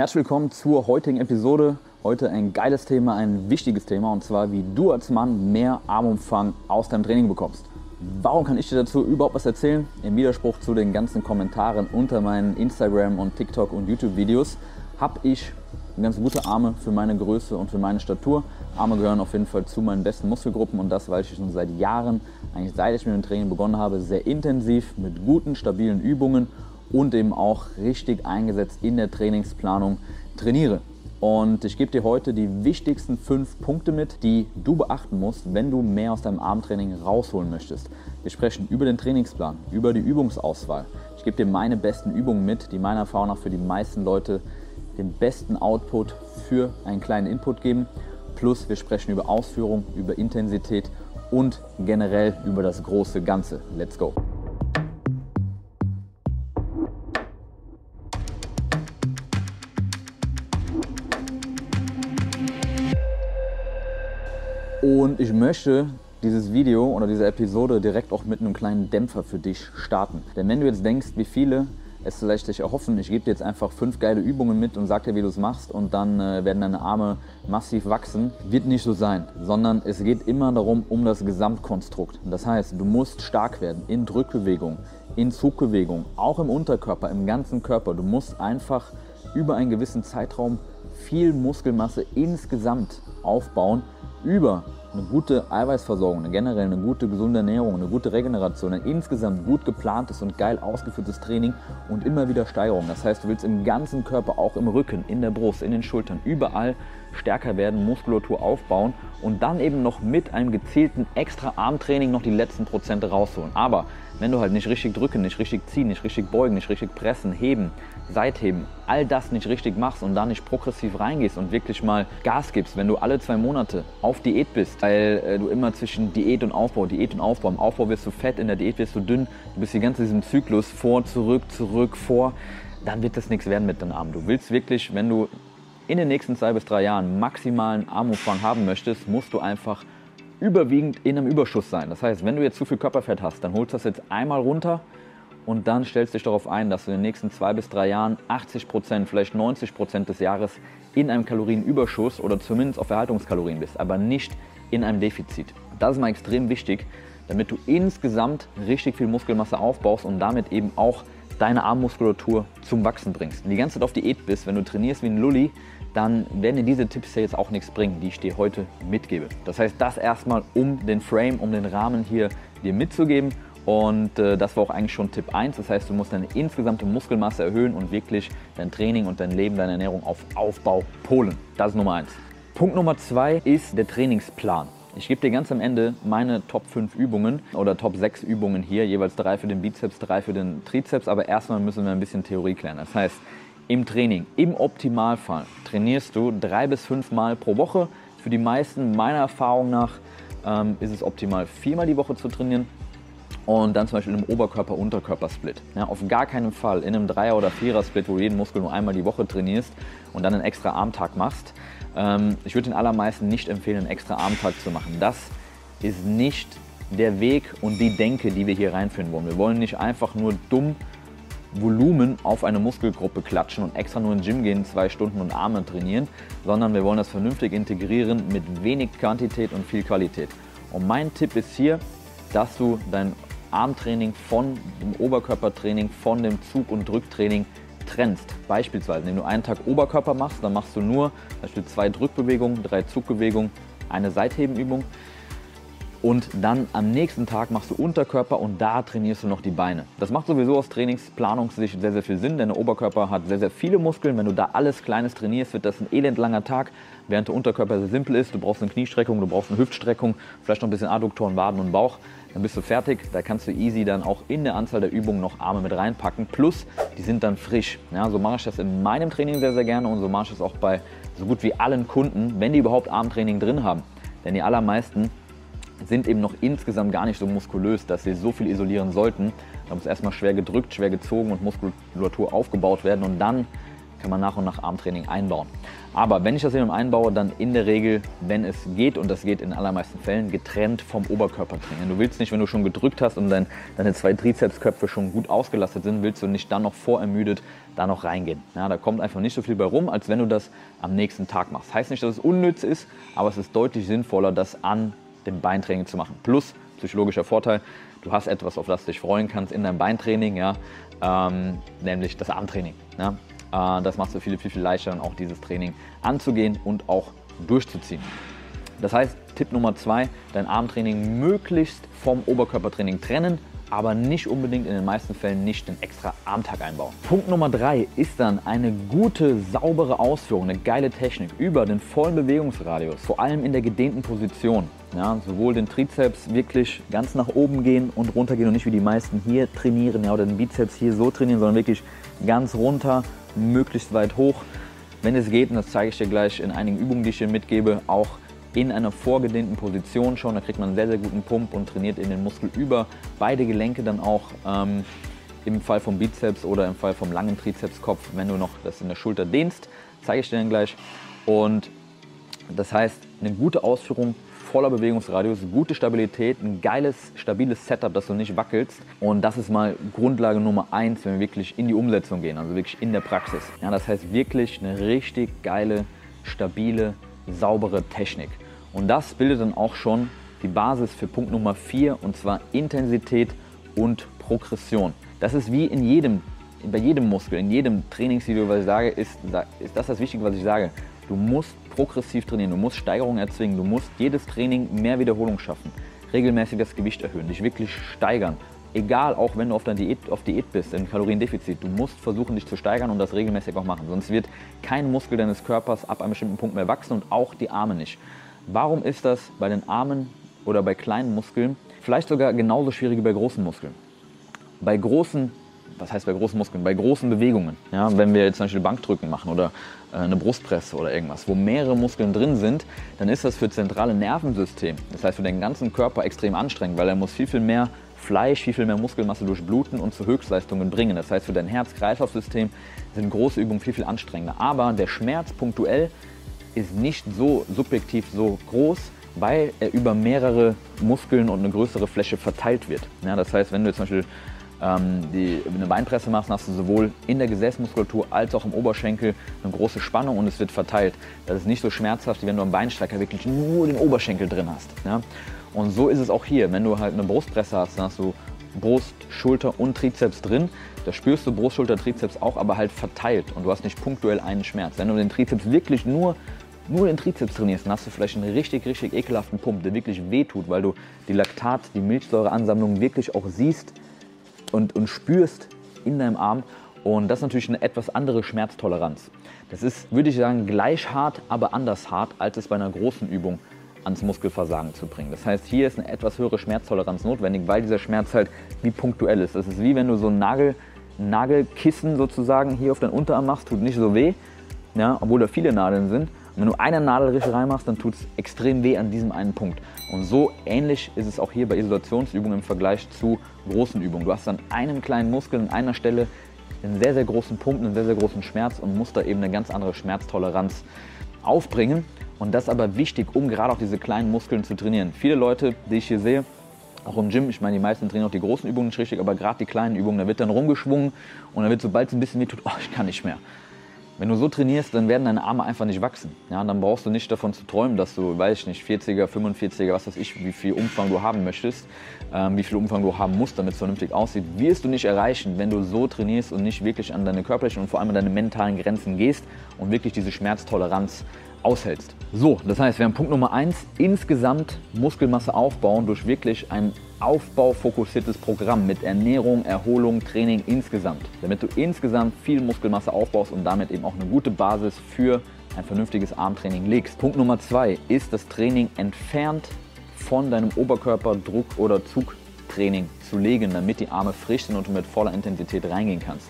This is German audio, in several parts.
Herzlich willkommen zur heutigen Episode. Heute ein geiles Thema, ein wichtiges Thema und zwar, wie du als Mann mehr Armumfang aus deinem Training bekommst. Warum kann ich dir dazu überhaupt was erzählen? Im Widerspruch zu den ganzen Kommentaren unter meinen Instagram und TikTok und YouTube Videos habe ich ganz gute Arme für meine Größe und für meine Statur. Arme gehören auf jeden Fall zu meinen besten Muskelgruppen und das, weil ich schon seit Jahren, eigentlich seit ich mit dem Training begonnen habe, sehr intensiv mit guten, stabilen Übungen und eben auch richtig eingesetzt in der Trainingsplanung trainiere. Und ich gebe dir heute die wichtigsten fünf Punkte mit, die du beachten musst, wenn du mehr aus deinem Armtraining rausholen möchtest. Wir sprechen über den Trainingsplan, über die Übungsauswahl. Ich gebe dir meine besten Übungen mit, die meiner Erfahrung nach für die meisten Leute den besten Output für einen kleinen Input geben. Plus wir sprechen über Ausführung, über Intensität und generell über das große Ganze. Let's go! Und ich möchte dieses Video oder diese Episode direkt auch mit einem kleinen Dämpfer für dich starten. Denn wenn du jetzt denkst, wie viele es vielleicht sich erhoffen, ich gebe dir jetzt einfach fünf geile Übungen mit und sag dir, wie du es machst und dann äh, werden deine Arme massiv wachsen, wird nicht so sein, sondern es geht immer darum, um das Gesamtkonstrukt. Das heißt, du musst stark werden in Drückbewegung, in Zugbewegung, auch im Unterkörper, im ganzen Körper. Du musst einfach über einen gewissen Zeitraum viel Muskelmasse insgesamt aufbauen, über eine gute Eiweißversorgung, eine generell eine gute gesunde Ernährung, eine gute Regeneration, ein insgesamt gut geplantes und geil ausgeführtes Training und immer wieder Steigerung. Das heißt, du willst im ganzen Körper, auch im Rücken, in der Brust, in den Schultern, überall stärker werden, Muskulatur aufbauen und dann eben noch mit einem gezielten extra Armtraining noch die letzten Prozente rausholen. Aber wenn du halt nicht richtig drücken, nicht richtig ziehen, nicht richtig beugen, nicht richtig pressen, heben, Seitheben, all das nicht richtig machst und da nicht progressiv reingehst und wirklich mal Gas gibst, wenn du alle zwei Monate auf Diät bist, weil äh, du immer zwischen Diät und Aufbau, Diät und Aufbau, im Aufbau wirst du fett, in der Diät wirst du dünn, du bist die ganze diesem Zyklus vor, zurück, zurück, vor, dann wird das nichts werden mit deinem Arm. Du willst wirklich, wenn du in den nächsten zwei bis drei Jahren maximalen Armumfang haben möchtest, musst du einfach überwiegend in einem Überschuss sein. Das heißt, wenn du jetzt zu viel Körperfett hast, dann holst du das jetzt einmal runter und dann stellst du dich darauf ein, dass du in den nächsten zwei bis drei Jahren 80 Prozent, vielleicht 90 Prozent des Jahres in einem Kalorienüberschuss oder zumindest auf Erhaltungskalorien bist, aber nicht in einem Defizit. Das ist mal extrem wichtig, damit du insgesamt richtig viel Muskelmasse aufbaust und damit eben auch deine Armmuskulatur zum Wachsen bringst. Wenn du die ganze Zeit auf Diät bist, wenn du trainierst wie ein Lulli, dann werden dir diese Tipps jetzt auch nichts bringen, die ich dir heute mitgebe. Das heißt, das erstmal, um den Frame, um den Rahmen hier dir mitzugeben. Und äh, das war auch eigentlich schon Tipp 1. Das heißt, du musst deine insgesamte Muskelmasse erhöhen und wirklich dein Training und dein Leben, deine Ernährung auf Aufbau polen. Das ist Nummer 1. Punkt Nummer 2 ist der Trainingsplan. Ich gebe dir ganz am Ende meine Top 5 Übungen oder Top 6 Übungen hier, jeweils drei für den Bizeps, drei für den Trizeps, aber erstmal müssen wir ein bisschen Theorie klären. Das heißt, im Training, im Optimalfall, trainierst du drei bis fünf Mal pro Woche. Für die meisten, meiner Erfahrung nach, ähm, ist es optimal, viermal die Woche zu trainieren und dann zum Beispiel im Oberkörper-Unterkörper-Split. Ja, auf gar keinen Fall in einem Dreier- oder Vierer-Split, wo du jeden Muskel nur einmal die Woche trainierst und dann einen extra Armtag machst. Ähm, ich würde den allermeisten nicht empfehlen, einen extra Armtag zu machen. Das ist nicht der Weg und die Denke, die wir hier reinführen wollen. Wir wollen nicht einfach nur dumm Volumen auf eine Muskelgruppe klatschen und extra nur ins Gym gehen, zwei Stunden und Arme trainieren, sondern wir wollen das vernünftig integrieren mit wenig Quantität und viel Qualität. Und mein Tipp ist hier, dass du dein Armtraining von dem Oberkörpertraining, von dem Zug- und Drücktraining trennst. Beispielsweise, wenn du einen Tag Oberkörper machst, dann machst du nur Beispiel zwei Drückbewegungen, drei Zugbewegungen, eine Seitheben-Übung und dann am nächsten Tag machst du Unterkörper und da trainierst du noch die Beine. Das macht sowieso aus Trainingsplanungssicht sehr, sehr viel Sinn, denn der Oberkörper hat sehr, sehr viele Muskeln. Wenn du da alles Kleines trainierst, wird das ein elendlanger Tag, während der Unterkörper sehr simpel ist. Du brauchst eine Kniestreckung, du brauchst eine Hüftstreckung, vielleicht noch ein bisschen Adduktoren, Waden und Bauch. Dann bist du fertig. Da kannst du easy dann auch in der Anzahl der Übungen noch Arme mit reinpacken. Plus, die sind dann frisch. Ja, so mache ich das in meinem Training sehr, sehr gerne und so mache ich das auch bei so gut wie allen Kunden, wenn die überhaupt Armtraining drin haben. Denn die allermeisten sind eben noch insgesamt gar nicht so muskulös, dass sie so viel isolieren sollten. Da muss erstmal schwer gedrückt, schwer gezogen und Muskulatur aufgebaut werden und dann kann man nach und nach Armtraining einbauen. Aber wenn ich das eben einbaue, dann in der Regel, wenn es geht, und das geht in allermeisten Fällen, getrennt vom Oberkörpertraining. Du willst nicht, wenn du schon gedrückt hast und dein, deine zwei Trizepsköpfe schon gut ausgelastet sind, willst du nicht dann noch vorermüdet da noch reingehen. Ja, da kommt einfach nicht so viel bei rum, als wenn du das am nächsten Tag machst. Heißt nicht, dass es unnütz ist, aber es ist deutlich sinnvoller, das an dem Beintraining zu machen. Plus, psychologischer Vorteil, du hast etwas, auf das du dich freuen kannst in deinem Beintraining, ja, ähm, nämlich das Armtraining. Ja. Äh, das macht es viel, viel, viel leichter, dann auch dieses Training anzugehen und auch durchzuziehen. Das heißt, Tipp Nummer zwei, dein Armtraining möglichst vom Oberkörpertraining trennen, aber nicht unbedingt in den meisten Fällen nicht den extra Armtag einbauen. Punkt Nummer drei ist dann eine gute, saubere Ausführung, eine geile Technik über den vollen Bewegungsradius, vor allem in der gedehnten Position. Ja, sowohl den Trizeps wirklich ganz nach oben gehen und runter gehen und nicht wie die meisten hier trainieren ja, oder den Bizeps hier so trainieren, sondern wirklich ganz runter, möglichst weit hoch. Wenn es geht, und das zeige ich dir gleich in einigen Übungen, die ich dir mitgebe, auch in einer vorgedehnten Position schon. Da kriegt man einen sehr, sehr guten Pump und trainiert in den Muskel über beide Gelenke dann auch. Ähm, Im Fall vom Bizeps oder im Fall vom langen Trizepskopf, wenn du noch das in der Schulter dehnst, zeige ich dir dann gleich. Und das heißt, eine gute Ausführung voller Bewegungsradius, gute Stabilität, ein geiles, stabiles Setup, dass du nicht wackelst. Und das ist mal Grundlage Nummer eins, wenn wir wirklich in die Umsetzung gehen, also wirklich in der Praxis. Ja, das heißt wirklich eine richtig geile, stabile, saubere Technik. Und das bildet dann auch schon die Basis für Punkt Nummer vier und zwar Intensität und Progression. Das ist wie in jedem, bei jedem Muskel, in jedem Trainingsvideo, was ich sage, ist, ist das das Wichtige, was ich sage. Du musst progressiv trainieren, du musst Steigerungen erzwingen, du musst jedes Training mehr Wiederholung schaffen, regelmäßig das Gewicht erhöhen, dich wirklich steigern. Egal, auch wenn du auf, Diät, auf Diät bist, im Kaloriendefizit, du musst versuchen, dich zu steigern und das regelmäßig auch machen. Sonst wird kein Muskel deines Körpers ab einem bestimmten Punkt mehr wachsen und auch die Arme nicht. Warum ist das bei den Armen oder bei kleinen Muskeln vielleicht sogar genauso schwierig wie bei großen Muskeln? Bei großen was heißt bei großen Muskeln, bei großen Bewegungen. Ja, wenn wir jetzt zum Beispiel Bankdrücken machen oder äh, eine Brustpresse oder irgendwas, wo mehrere Muskeln drin sind, dann ist das für das zentrale Nervensystem, das heißt für den ganzen Körper extrem anstrengend, weil er muss viel, viel mehr Fleisch, viel, viel mehr Muskelmasse durchbluten und zu Höchstleistungen bringen. Das heißt für dein Herz-Kreislauf-System sind große Übungen viel, viel anstrengender. Aber der Schmerz punktuell ist nicht so subjektiv so groß, weil er über mehrere Muskeln und eine größere Fläche verteilt wird. Ja, das heißt, wenn du zum Beispiel ähm, die, eine Beinpresse machst, hast du sowohl in der Gesäßmuskulatur als auch im Oberschenkel eine große Spannung und es wird verteilt. Das ist nicht so schmerzhaft, wie wenn du am Beinstrecker wirklich nur den Oberschenkel drin hast. Ja? Und so ist es auch hier. Wenn du halt eine Brustpresse hast, dann hast du Brust, Schulter und Trizeps drin. Da spürst du Brust, Schulter, Trizeps auch, aber halt verteilt und du hast nicht punktuell einen Schmerz. Wenn du den Trizeps wirklich nur nur den Trizeps trainierst, dann hast du vielleicht einen richtig, richtig ekelhaften Pump, der wirklich wehtut, weil du die Laktat, die Milchsäureansammlung wirklich auch siehst, und, und spürst in deinem Arm. Und das ist natürlich eine etwas andere Schmerztoleranz. Das ist, würde ich sagen, gleich hart, aber anders hart, als es bei einer großen Übung ans Muskelversagen zu bringen. Das heißt, hier ist eine etwas höhere Schmerztoleranz notwendig, weil dieser Schmerz halt wie punktuell ist. Das ist wie wenn du so ein Nagel, Nagelkissen sozusagen hier auf deinen Unterarm machst, tut nicht so weh, ja, obwohl da viele Nadeln sind. Und wenn du eine Nadel richtig reinmachst, dann tut es extrem weh an diesem einen Punkt. Und so ähnlich ist es auch hier bei Isolationsübungen im Vergleich zu großen Übungen. Du hast an einem kleinen Muskel an einer Stelle einen sehr, sehr großen Pump, einen sehr, sehr großen Schmerz und musst da eben eine ganz andere Schmerztoleranz aufbringen. Und das ist aber wichtig, um gerade auch diese kleinen Muskeln zu trainieren. Viele Leute, die ich hier sehe, auch im Gym, ich meine, die meisten trainieren auch die großen Übungen nicht richtig, aber gerade die kleinen Übungen, da wird dann rumgeschwungen und dann wird, sobald es ein bisschen weh tut, oh, ich kann nicht mehr. Wenn du so trainierst, dann werden deine Arme einfach nicht wachsen. Ja, dann brauchst du nicht davon zu träumen, dass du, weiß ich nicht, 40er, 45er, was weiß ich, wie viel Umfang du haben möchtest, ähm, wie viel Umfang du haben musst, damit es vernünftig aussieht, wirst du nicht erreichen, wenn du so trainierst und nicht wirklich an deine körperlichen und vor allem an deine mentalen Grenzen gehst und wirklich diese Schmerztoleranz aushältst. So, das heißt, wir haben Punkt Nummer eins: insgesamt Muskelmasse aufbauen durch wirklich ein aufbaufokussiertes Programm mit Ernährung, Erholung, Training insgesamt, damit du insgesamt viel Muskelmasse aufbaust und damit eben auch eine gute Basis für ein vernünftiges Armtraining legst. Punkt Nummer zwei ist das Training entfernt von deinem Oberkörper Druck- oder Zugtraining zu legen, damit die Arme frisch sind und du mit voller Intensität reingehen kannst.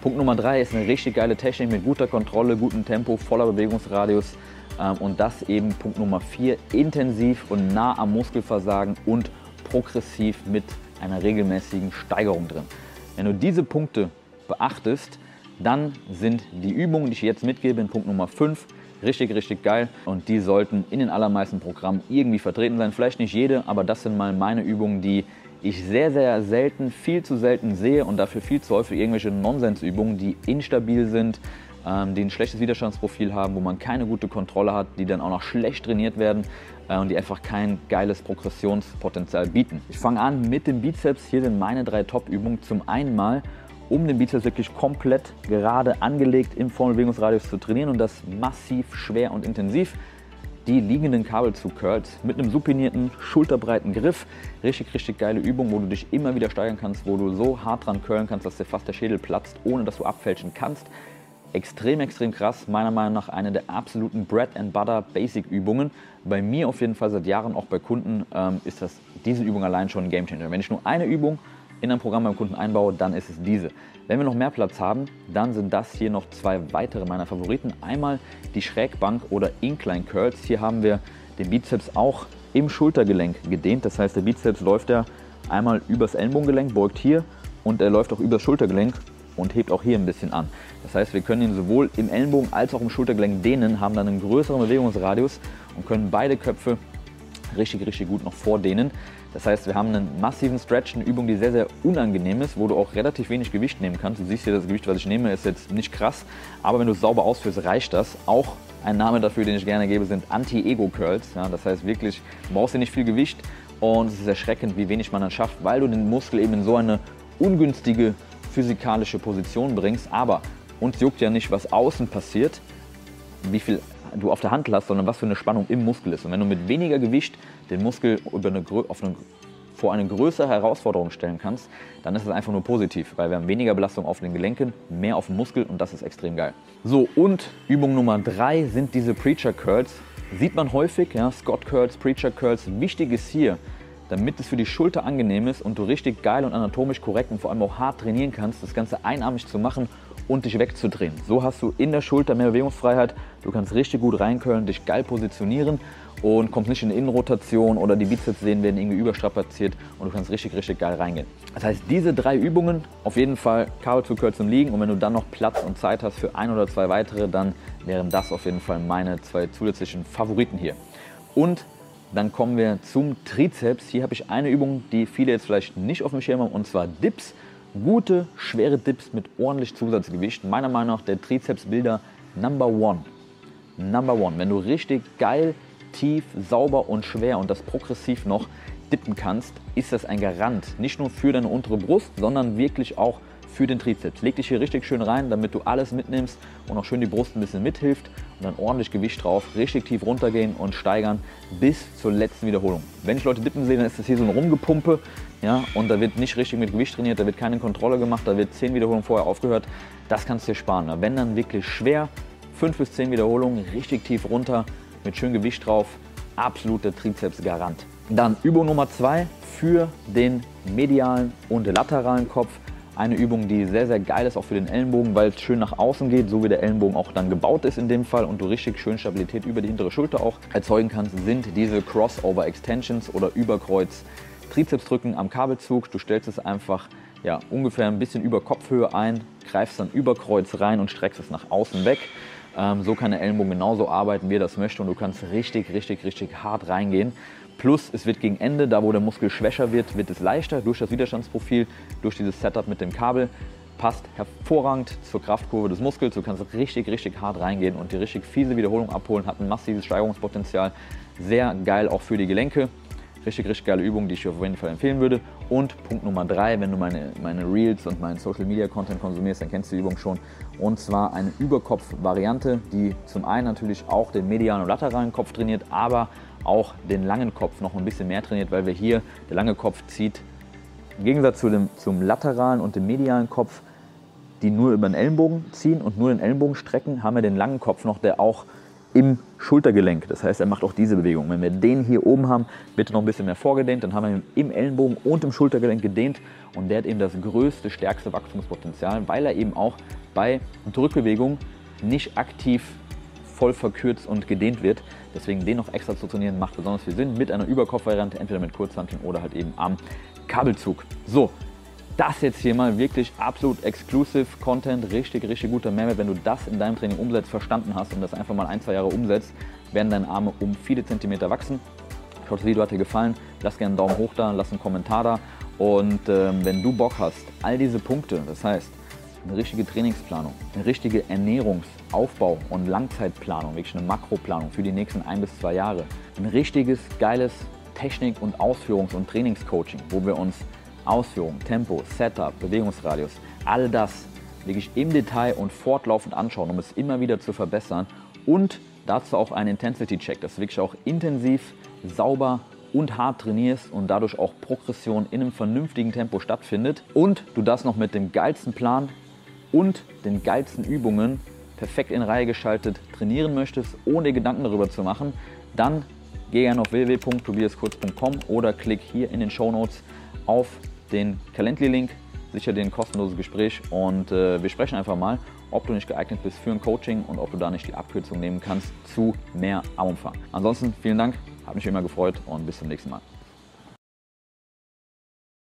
Punkt Nummer drei ist eine richtig geile Technik mit guter Kontrolle, gutem Tempo, voller Bewegungsradius ähm, und das eben Punkt Nummer vier intensiv und nah am Muskelversagen und progressiv mit einer regelmäßigen Steigerung drin. Wenn du diese Punkte beachtest, Dann sind die Übungen, die ich jetzt mitgebe, in Punkt Nummer 5, richtig, richtig geil. Und die sollten in den allermeisten Programmen irgendwie vertreten sein. Vielleicht nicht jede, aber das sind mal meine Übungen, die ich sehr, sehr selten, viel zu selten sehe und dafür viel zu häufig irgendwelche Nonsensübungen, die instabil sind, ähm, die ein schlechtes Widerstandsprofil haben, wo man keine gute Kontrolle hat, die dann auch noch schlecht trainiert werden äh, und die einfach kein geiles Progressionspotenzial bieten. Ich fange an mit dem Bizeps. Hier sind meine drei Top-Übungen. Zum einen mal um den Bizeps wirklich komplett gerade angelegt im vollen zu trainieren und das massiv schwer und intensiv. Die liegenden Kabelzug-Curls mit einem supinierten, schulterbreiten Griff. Richtig, richtig geile Übung, wo du dich immer wieder steigern kannst, wo du so hart dran curlen kannst, dass dir fast der Schädel platzt, ohne dass du abfälschen kannst. Extrem, extrem krass. Meiner Meinung nach eine der absoluten Bread and Butter Basic Übungen. Bei mir auf jeden Fall seit Jahren, auch bei Kunden, ähm, ist das diese Übung allein schon ein Game Changer. Wenn ich nur eine Übung in ein Programm beim Kunden einbaue, dann ist es diese. Wenn wir noch mehr Platz haben, dann sind das hier noch zwei weitere meiner Favoriten. Einmal die Schrägbank oder Incline Curls. Hier haben wir den Bizeps auch im Schultergelenk gedehnt. Das heißt, der Bizeps läuft ja einmal übers Ellenbogengelenk, beugt hier und er läuft auch übers Schultergelenk und hebt auch hier ein bisschen an. Das heißt, wir können ihn sowohl im Ellenbogen als auch im Schultergelenk dehnen, haben dann einen größeren Bewegungsradius und können beide Köpfe richtig, richtig gut noch vordehnen. Das heißt, wir haben einen massiven Stretch, eine Übung, die sehr, sehr unangenehm ist, wo du auch relativ wenig Gewicht nehmen kannst. Du siehst hier, das Gewicht, was ich nehme, ist jetzt nicht krass, aber wenn du es sauber ausführst, reicht das. Auch ein Name dafür, den ich gerne gebe, sind Anti-Ego-Curls. Ja, das heißt wirklich, du brauchst hier nicht viel Gewicht und es ist erschreckend, wie wenig man dann schafft, weil du den Muskel eben in so eine ungünstige physikalische Position bringst. Aber uns juckt ja nicht, was außen passiert, wie viel du auf der Hand hast, sondern was für eine Spannung im Muskel ist. Und wenn du mit weniger Gewicht den Muskel über eine, auf eine, vor eine größere Herausforderung stellen kannst, dann ist es einfach nur positiv, weil wir haben weniger Belastung auf den Gelenken, mehr auf dem Muskel und das ist extrem geil. So, und Übung Nummer drei sind diese Preacher Curls. Sieht man häufig, ja, Scott Curls, Preacher Curls. Wichtig ist hier, damit es für die Schulter angenehm ist und du richtig geil und anatomisch korrekt und vor allem auch hart trainieren kannst, das Ganze einarmig zu machen und dich wegzudrehen. So hast du in der Schulter mehr Bewegungsfreiheit, du kannst richtig gut reinkörlen, dich geil positionieren und kommst nicht in Innenrotation oder die Bizepssehnen werden irgendwie überstrapaziert und du kannst richtig, richtig geil reingehen. Das heißt, diese drei Übungen, auf jeden Fall Kabel zu kürzen liegen und wenn du dann noch Platz und Zeit hast für ein oder zwei weitere, dann wären das auf jeden Fall meine zwei zusätzlichen Favoriten hier. Und dann kommen wir zum Trizeps. Hier habe ich eine Übung, die viele jetzt vielleicht nicht auf dem Schirm haben, und zwar Dips. Gute, schwere Dips mit ordentlich Zusatzgewicht. Meiner Meinung nach der Trizepsbilder Number One. Number One. Wenn du richtig geil, tief, sauber und schwer und das progressiv noch dippen kannst, ist das ein Garant. Nicht nur für deine untere Brust, sondern wirklich auch für den Trizeps. Leg dich hier richtig schön rein, damit du alles mitnimmst und auch schön die Brust ein bisschen mithilft und dann ordentlich Gewicht drauf, richtig tief runtergehen und steigern bis zur letzten Wiederholung. Wenn ich Leute dippen sehe, dann ist das hier so ein Rumgepumpe ja, und da wird nicht richtig mit Gewicht trainiert, da wird keine Kontrolle gemacht, da wird 10 Wiederholungen vorher aufgehört. Das kannst du dir sparen. Wenn dann wirklich schwer, 5 bis 10 Wiederholungen, richtig tief runter, mit schön Gewicht drauf, absoluter Trizeps-Garant. Dann Übung Nummer 2 für den medialen und lateralen Kopf. Eine Übung, die sehr, sehr geil ist, auch für den Ellenbogen, weil es schön nach außen geht, so wie der Ellenbogen auch dann gebaut ist in dem Fall und du richtig schön Stabilität über die hintere Schulter auch erzeugen kannst, sind diese Crossover Extensions oder Überkreuz Trizepsdrücken am Kabelzug. Du stellst es einfach ja, ungefähr ein bisschen über Kopfhöhe ein, greifst dann über Kreuz rein und streckst es nach außen weg. Ähm, so kann der Ellenbogen genauso arbeiten, wie er das möchte und du kannst richtig, richtig, richtig hart reingehen. Plus es wird gegen Ende, da wo der Muskel schwächer wird, wird es leichter durch das Widerstandsprofil, durch dieses Setup mit dem Kabel. Passt hervorragend zur Kraftkurve des Muskels. Du kannst richtig, richtig hart reingehen und die richtig fiese Wiederholung abholen. Hat ein massives Steigerungspotenzial. Sehr geil auch für die Gelenke. Richtig, richtig geile Übung, die ich dir auf jeden Fall empfehlen würde. Und Punkt Nummer drei, wenn du meine, meine Reels und meinen Social Media Content konsumierst, dann kennst du die Übung schon. Und zwar eine Überkopf-Variante, die zum einen natürlich auch den medialen und lateralen Kopf trainiert, aber auch den langen Kopf noch ein bisschen mehr trainiert, weil wir hier, der lange Kopf zieht im Gegensatz zu dem, zum lateralen und dem medialen Kopf, die nur über den Ellenbogen ziehen und nur den Ellenbogen strecken, haben wir den langen Kopf noch, der auch im Schultergelenk, das heißt, er macht auch diese Bewegung. Wenn wir den hier oben haben, bitte noch ein bisschen mehr vorgedehnt, dann haben wir ihn im Ellenbogen und im Schultergelenk gedehnt und der hat eben das größte, stärkste Wachstumspotenzial, weil er eben auch bei Drückbewegung nicht aktiv voll verkürzt und gedehnt wird. Deswegen den noch extra zu trainieren macht besonders viel Sinn mit einer Überkopfvariante, entweder mit Kurzhanteln oder halt eben am Kabelzug. So, das jetzt hier mal wirklich absolut exclusive Content, richtig, richtig guter Mehrwert. Wenn du das in deinem Training umsetzt, verstanden hast und das einfach mal ein, zwei Jahre umsetzt, werden deine Arme um viele Zentimeter wachsen. Ich hoffe, das Video hat dir gefallen. Lass gerne einen Daumen hoch da, lass einen Kommentar da. Und ähm, wenn du Bock hast, all diese Punkte, das heißt eine richtige Trainingsplanung, eine richtige Ernährungsaufbau und Langzeitplanung, wirklich eine Makroplanung für die nächsten ein bis zwei Jahre, ein richtiges, geiles Technik- und Ausführungs- und Trainingscoaching, wo wir uns Ausführung, Tempo, Setup, Bewegungsradius, all das wirklich im Detail und fortlaufend anschauen, um es immer wieder zu verbessern und dazu auch einen Intensity-Check, dass du wirklich auch intensiv, sauber und hart trainierst und dadurch auch Progression in einem vernünftigen Tempo stattfindet. Und du das noch mit dem geilsten Plan und den geilsten Übungen perfekt in Reihe geschaltet trainieren möchtest, ohne Gedanken darüber zu machen, dann geh gerne auf www.tobiaskurz.com oder klick hier in den Show Notes auf den Calendly-Link, sicher dir ein kostenloses Gespräch und äh, wir sprechen einfach mal, ob du nicht geeignet bist für ein Coaching und ob du da nicht die Abkürzung nehmen kannst zu mehr Armumfang. Ansonsten vielen Dank, hat mich immer gefreut und bis zum nächsten Mal.